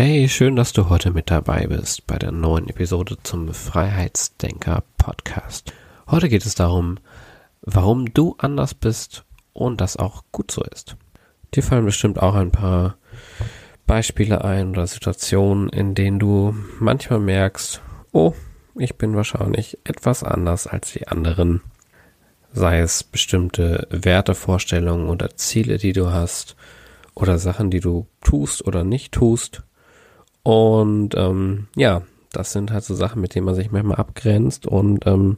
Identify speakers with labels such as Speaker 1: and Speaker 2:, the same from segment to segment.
Speaker 1: Hey, schön, dass du heute mit dabei bist bei der neuen Episode zum Freiheitsdenker Podcast. Heute geht es darum, warum du anders bist und das auch gut so ist. Dir fallen bestimmt auch ein paar Beispiele ein oder Situationen, in denen du manchmal merkst, oh, ich bin wahrscheinlich etwas anders als die anderen. Sei es bestimmte Wertevorstellungen oder Ziele, die du hast, oder Sachen, die du tust oder nicht tust und ähm, ja, das sind halt so Sachen, mit denen man sich manchmal abgrenzt und ähm,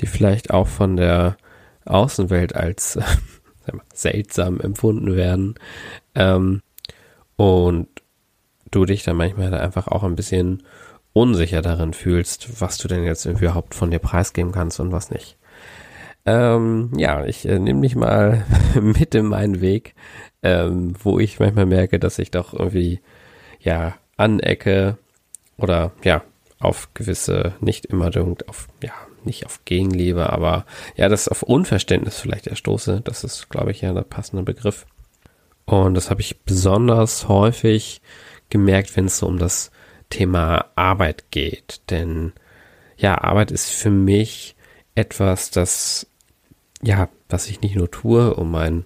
Speaker 1: die vielleicht auch von der Außenwelt als äh, seltsam empfunden werden. Ähm, und du dich dann manchmal einfach auch ein bisschen unsicher darin fühlst, was du denn jetzt überhaupt von dir preisgeben kannst und was nicht. Ähm, ja, ich äh, nehme dich mal mit in meinen Weg, ähm, wo ich manchmal merke, dass ich doch irgendwie, ja, anecke oder ja, auf gewisse, nicht immer auf, ja, nicht auf Gegenliebe, aber ja, das auf Unverständnis vielleicht erstoße. Das ist, glaube ich, ja der passende Begriff. Und das habe ich besonders häufig gemerkt, wenn es so um das Thema Arbeit geht. Denn ja, Arbeit ist für mich etwas, das, ja, was ich nicht nur tue, um meinen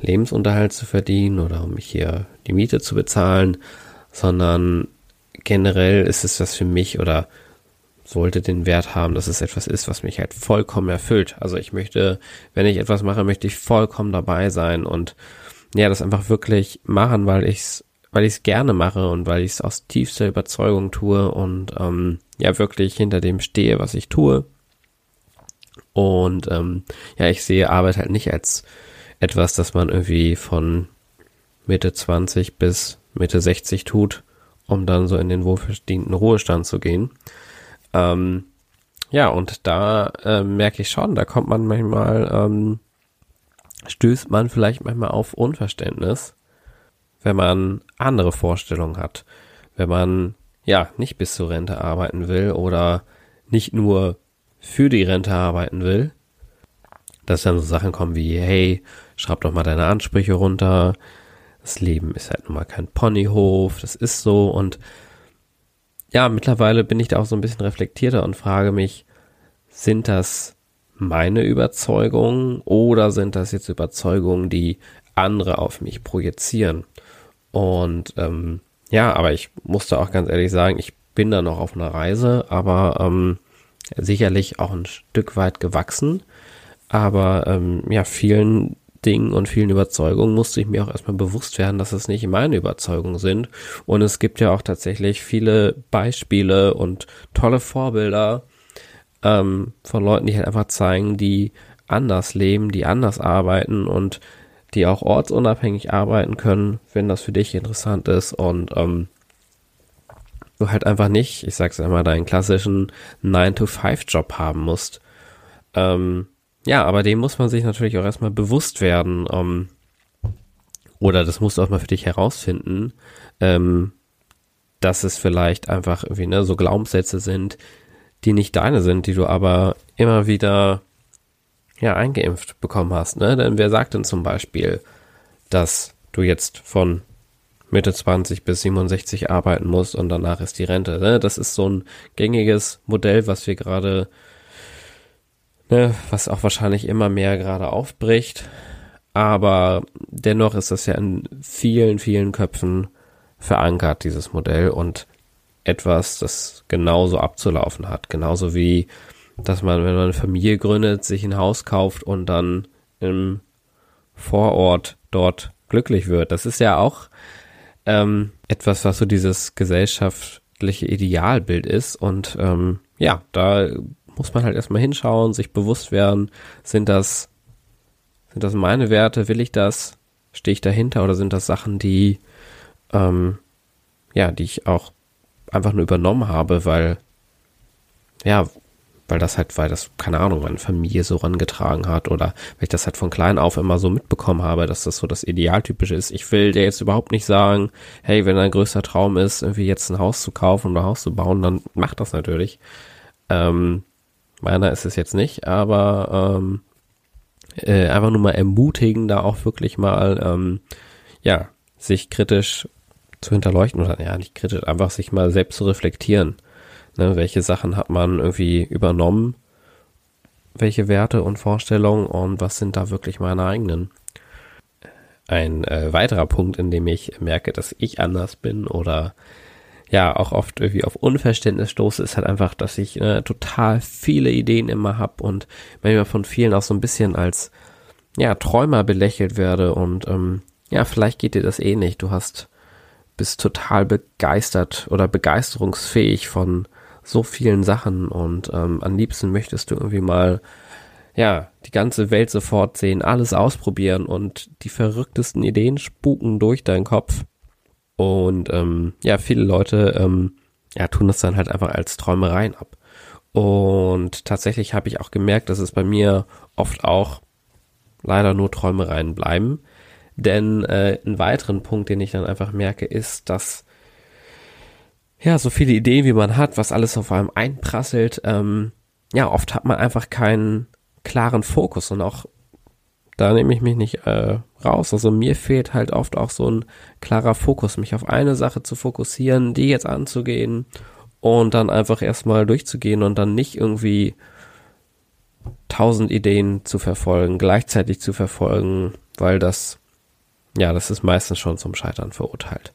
Speaker 1: Lebensunterhalt zu verdienen oder um mich hier die Miete zu bezahlen, sondern generell ist es das für mich oder sollte den Wert haben, dass es etwas ist, was mich halt vollkommen erfüllt. Also ich möchte, wenn ich etwas mache, möchte ich vollkommen dabei sein und ja, das einfach wirklich machen, weil ich es weil ich es gerne mache und weil ich es aus tiefster Überzeugung tue und ähm, ja wirklich hinter dem stehe, was ich tue. Und ähm, ja, ich sehe Arbeit halt nicht als etwas, das man irgendwie von Mitte 20 bis Mitte 60 tut, um dann so in den wohlverdienten Ruhestand zu gehen. Ähm, ja, und da äh, merke ich schon, da kommt man manchmal, ähm, stößt man vielleicht manchmal auf Unverständnis, wenn man andere Vorstellungen hat, wenn man ja nicht bis zur Rente arbeiten will oder nicht nur für die Rente arbeiten will, dass dann so Sachen kommen wie, hey, schreib doch mal deine Ansprüche runter, das Leben ist halt nun mal kein Ponyhof, das ist so und ja, mittlerweile bin ich da auch so ein bisschen reflektierter und frage mich, sind das meine Überzeugungen oder sind das jetzt Überzeugungen, die andere auf mich projizieren? Und ähm, ja, aber ich musste auch ganz ehrlich sagen, ich bin da noch auf einer Reise, aber ähm, sicherlich auch ein Stück weit gewachsen. Aber ähm, ja, vielen Dingen und vielen Überzeugungen musste ich mir auch erstmal bewusst werden, dass es nicht meine Überzeugungen sind. Und es gibt ja auch tatsächlich viele Beispiele und tolle Vorbilder ähm, von Leuten, die halt einfach zeigen, die anders leben, die anders arbeiten und die auch ortsunabhängig arbeiten können, wenn das für dich interessant ist und ähm, du halt einfach nicht, ich sag's einmal, deinen klassischen 9-to-5-Job haben musst. Ähm, ja, aber dem muss man sich natürlich auch erstmal bewusst werden. Ähm, oder das musst du auch mal für dich herausfinden, ähm, dass es vielleicht einfach irgendwie ne, so Glaubenssätze sind, die nicht deine sind, die du aber immer wieder ja eingeimpft bekommen hast. Ne? Denn wer sagt denn zum Beispiel, dass du jetzt von Mitte 20 bis 67 arbeiten musst und danach ist die Rente. Ne? Das ist so ein gängiges Modell, was wir gerade ne, was auch wahrscheinlich immer mehr gerade aufbricht. Aber dennoch ist das ja in vielen, vielen Köpfen verankert, dieses Modell und etwas, das genauso abzulaufen hat. Genauso wie, dass man, wenn man eine Familie gründet, sich ein Haus kauft und dann im Vorort dort glücklich wird. Das ist ja auch ähm, etwas, was so dieses gesellschaftliche Idealbild ist. Und ähm, ja, da muss man halt erstmal hinschauen, sich bewusst werden, sind das, sind das meine Werte, will ich das, stehe ich dahinter oder sind das Sachen, die, ähm, ja, die ich auch einfach nur übernommen habe, weil, ja, weil das halt, weil das, keine Ahnung, meine Familie so rangetragen hat oder weil ich das halt von klein auf immer so mitbekommen habe, dass das so das Idealtypische ist. Ich will dir jetzt überhaupt nicht sagen, hey, wenn dein größter Traum ist, irgendwie jetzt ein Haus zu kaufen oder ein Haus zu bauen, dann mach das natürlich. Ähm, meiner ist es jetzt nicht, aber ähm, äh, einfach nur mal ermutigen, da auch wirklich mal, ähm, ja, sich kritisch zu hinterleuchten oder ja, nicht kritisch, einfach sich mal selbst zu reflektieren Ne, welche Sachen hat man irgendwie übernommen? Welche Werte und Vorstellungen und was sind da wirklich meine eigenen? Ein äh, weiterer Punkt, in dem ich merke, dass ich anders bin oder ja auch oft irgendwie auf Unverständnis stoße, ist halt einfach, dass ich äh, total viele Ideen immer hab und manchmal von vielen auch so ein bisschen als ja Träumer belächelt werde und ähm, ja vielleicht geht dir das eh nicht. Du hast bist total begeistert oder begeisterungsfähig von so vielen Sachen und ähm, am liebsten möchtest du irgendwie mal ja, die ganze Welt sofort sehen, alles ausprobieren und die verrücktesten Ideen spuken durch deinen Kopf. Und ähm, ja, viele Leute ähm, ja, tun das dann halt einfach als Träumereien ab. Und tatsächlich habe ich auch gemerkt, dass es bei mir oft auch leider nur Träumereien bleiben. Denn äh, einen weiteren Punkt, den ich dann einfach merke, ist, dass ja, so viele Ideen, wie man hat, was alles auf einem einprasselt, ähm, ja, oft hat man einfach keinen klaren Fokus und auch da nehme ich mich nicht äh, raus. Also mir fehlt halt oft auch so ein klarer Fokus, mich auf eine Sache zu fokussieren, die jetzt anzugehen und dann einfach erstmal durchzugehen und dann nicht irgendwie tausend Ideen zu verfolgen, gleichzeitig zu verfolgen, weil das, ja, das ist meistens schon zum Scheitern verurteilt.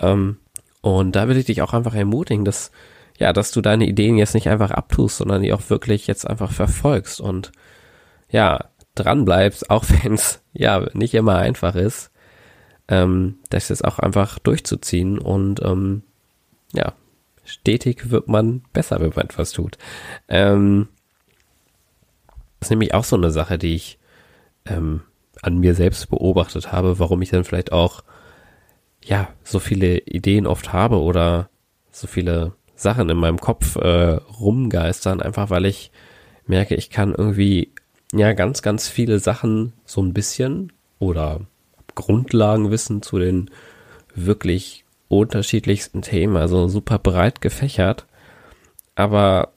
Speaker 1: Ähm, und da will ich dich auch einfach ermutigen, dass, ja, dass du deine Ideen jetzt nicht einfach abtust, sondern die auch wirklich jetzt einfach verfolgst und, ja, dran bleibst, auch wenn es, ja, nicht immer einfach ist, ähm, das jetzt auch einfach durchzuziehen und, ähm, ja, stetig wird man besser, wenn man etwas tut. Ähm, das ist nämlich auch so eine Sache, die ich ähm, an mir selbst beobachtet habe, warum ich dann vielleicht auch ja, so viele Ideen oft habe oder so viele Sachen in meinem Kopf äh, rumgeistern, einfach weil ich merke, ich kann irgendwie ja ganz, ganz viele Sachen so ein bisschen oder Grundlagenwissen zu den wirklich unterschiedlichsten Themen, also super breit gefächert, aber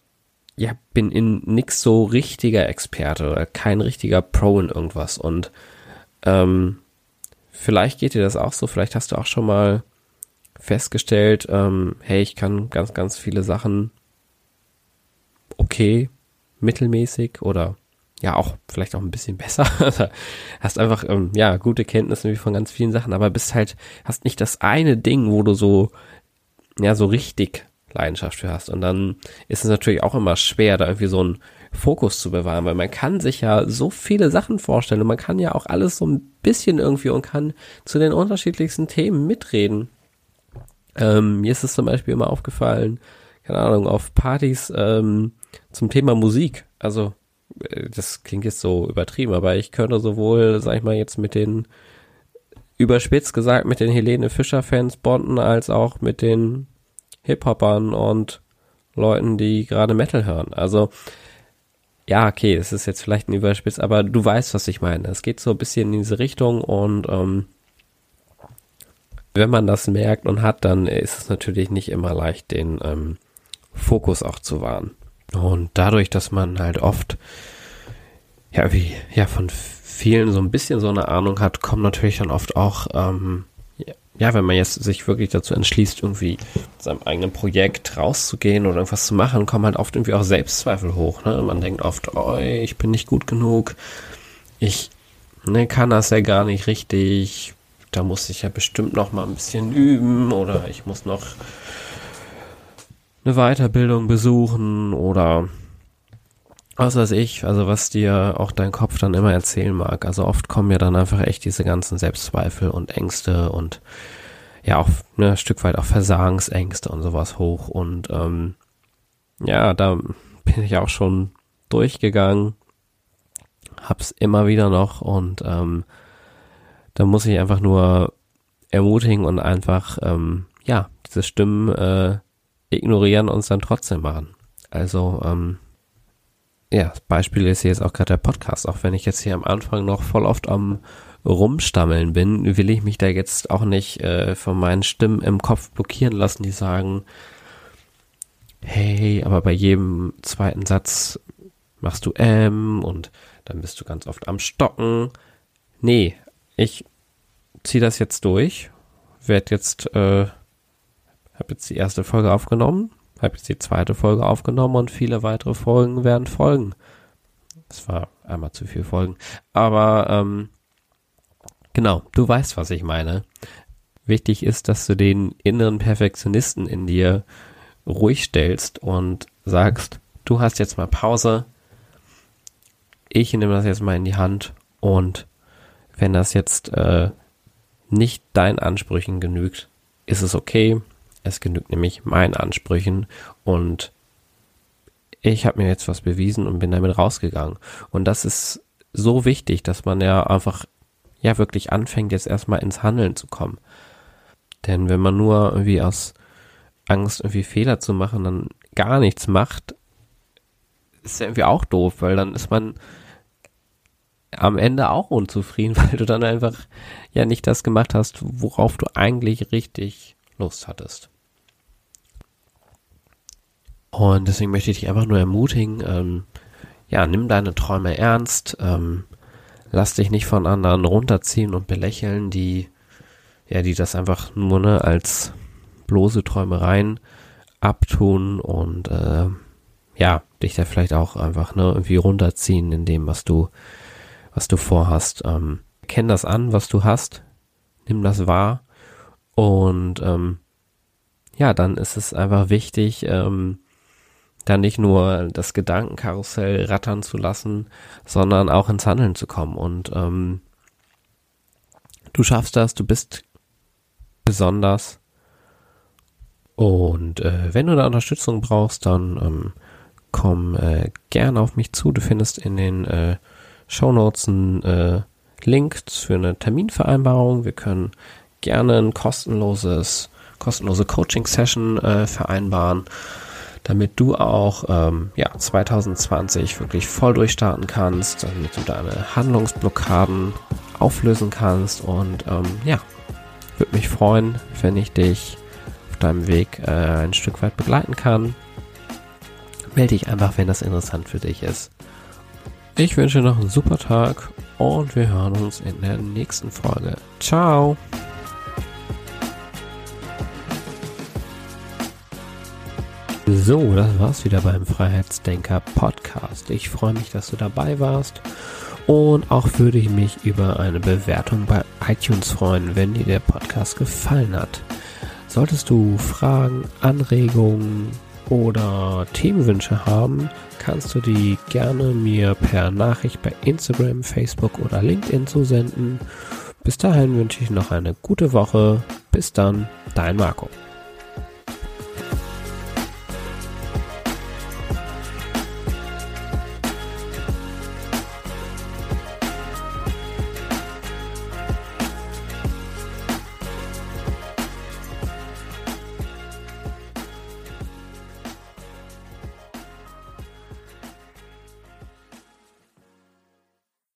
Speaker 1: ja, bin in nix so richtiger Experte oder kein richtiger Pro in irgendwas. Und ähm, Vielleicht geht dir das auch so, vielleicht hast du auch schon mal festgestellt, ähm, hey, ich kann ganz, ganz viele Sachen okay, mittelmäßig oder ja auch vielleicht auch ein bisschen besser. Also, hast einfach ähm, ja gute Kenntnisse von ganz vielen Sachen, aber bist halt hast nicht das eine Ding, wo du so ja so richtig Leidenschaft für hast und dann ist es natürlich auch immer schwer, da irgendwie so ein Fokus zu bewahren, weil man kann sich ja so viele Sachen vorstellen und man kann ja auch alles so ein bisschen irgendwie und kann zu den unterschiedlichsten Themen mitreden. Ähm, mir ist es zum Beispiel immer aufgefallen, keine Ahnung, auf Partys ähm, zum Thema Musik. Also das klingt jetzt so übertrieben, aber ich könnte sowohl, sag ich mal, jetzt mit den überspitzt gesagt mit den Helene Fischer Fans bonden, als auch mit den Hip-Hopern und Leuten, die gerade Metal hören. Also ja, okay, es ist jetzt vielleicht ein Überspitz, aber du weißt, was ich meine. Es geht so ein bisschen in diese Richtung und ähm, wenn man das merkt und hat, dann ist es natürlich nicht immer leicht, den ähm, Fokus auch zu wahren. Und dadurch, dass man halt oft ja wie ja von vielen so ein bisschen so eine Ahnung hat, kommt natürlich dann oft auch ähm, ja, wenn man jetzt sich wirklich dazu entschließt, irgendwie mit seinem eigenen Projekt rauszugehen oder irgendwas zu machen, kommen halt oft irgendwie auch Selbstzweifel hoch. Ne? Man denkt oft, oh, ich bin nicht gut genug, ich ne, kann das ja gar nicht richtig, da muss ich ja bestimmt noch mal ein bisschen üben oder ich muss noch eine Weiterbildung besuchen oder was weiß ich, also was dir auch dein Kopf dann immer erzählen mag. Also oft kommen ja dann einfach echt diese ganzen Selbstzweifel und Ängste und ja auch ne, ein Stück weit auch Versagensängste und sowas hoch. Und ähm, ja, da bin ich auch schon durchgegangen, hab's immer wieder noch und ähm, da muss ich einfach nur ermutigen und einfach ähm, ja diese Stimmen äh, ignorieren und es dann trotzdem machen. Also, ähm, ja, Beispiel ist jetzt auch gerade der Podcast. Auch wenn ich jetzt hier am Anfang noch voll oft am Rumstammeln bin, will ich mich da jetzt auch nicht äh, von meinen Stimmen im Kopf blockieren lassen, die sagen, hey, aber bei jedem zweiten Satz machst du M und dann bist du ganz oft am Stocken. Nee, ich ziehe das jetzt durch, werde jetzt, äh, habe jetzt die erste Folge aufgenommen, habe jetzt die zweite Folge aufgenommen und viele weitere Folgen werden folgen. Das war einmal zu viel Folgen. Aber ähm, genau, du weißt, was ich meine. Wichtig ist, dass du den inneren Perfektionisten in dir ruhig stellst und sagst, du hast jetzt mal Pause. Ich nehme das jetzt mal in die Hand und wenn das jetzt äh, nicht deinen Ansprüchen genügt, ist es okay. Es genügt nämlich meinen Ansprüchen und ich habe mir jetzt was bewiesen und bin damit rausgegangen. Und das ist so wichtig, dass man ja einfach ja wirklich anfängt, jetzt erstmal ins Handeln zu kommen. Denn wenn man nur irgendwie aus Angst, irgendwie Fehler zu machen, dann gar nichts macht, ist ja irgendwie auch doof, weil dann ist man am Ende auch unzufrieden, weil du dann einfach ja nicht das gemacht hast, worauf du eigentlich richtig Lust hattest. Und deswegen möchte ich dich einfach nur ermutigen, ähm, ja, nimm deine Träume ernst, ähm, lass dich nicht von anderen runterziehen und belächeln, die, ja, die das einfach nur ne, als bloße Träumereien abtun und äh, ja, dich da vielleicht auch einfach ne, irgendwie runterziehen in dem, was du was du vorhast. Ähm, kenn das an, was du hast, nimm das wahr und ähm, ja, dann ist es einfach wichtig, ähm, da nicht nur das Gedankenkarussell rattern zu lassen, sondern auch ins Handeln zu kommen. Und ähm, du schaffst das, du bist besonders. Und äh, wenn du da Unterstützung brauchst, dann ähm, komm äh, gerne auf mich zu. Du findest in den äh, Show Notes einen äh, Link für eine Terminvereinbarung. Wir können gerne ein kostenloses, kostenlose Coaching-Session äh, vereinbaren, damit du auch ähm, ja, 2020 wirklich voll durchstarten kannst, damit du deine Handlungsblockaden auflösen kannst und ähm, ja, würde mich freuen, wenn ich dich auf deinem Weg äh, ein Stück weit begleiten kann. Melde dich einfach, wenn das interessant für dich ist. Ich wünsche noch einen super Tag und wir hören uns in der nächsten Folge. Ciao! So, das war's wieder beim Freiheitsdenker Podcast. Ich freue mich, dass du dabei warst und auch würde ich mich über eine Bewertung bei iTunes freuen, wenn dir der Podcast gefallen hat. Solltest du Fragen, Anregungen oder Themenwünsche haben, kannst du die gerne mir per Nachricht bei Instagram, Facebook oder LinkedIn zusenden. Bis dahin wünsche ich noch eine gute Woche. Bis dann, dein Marco.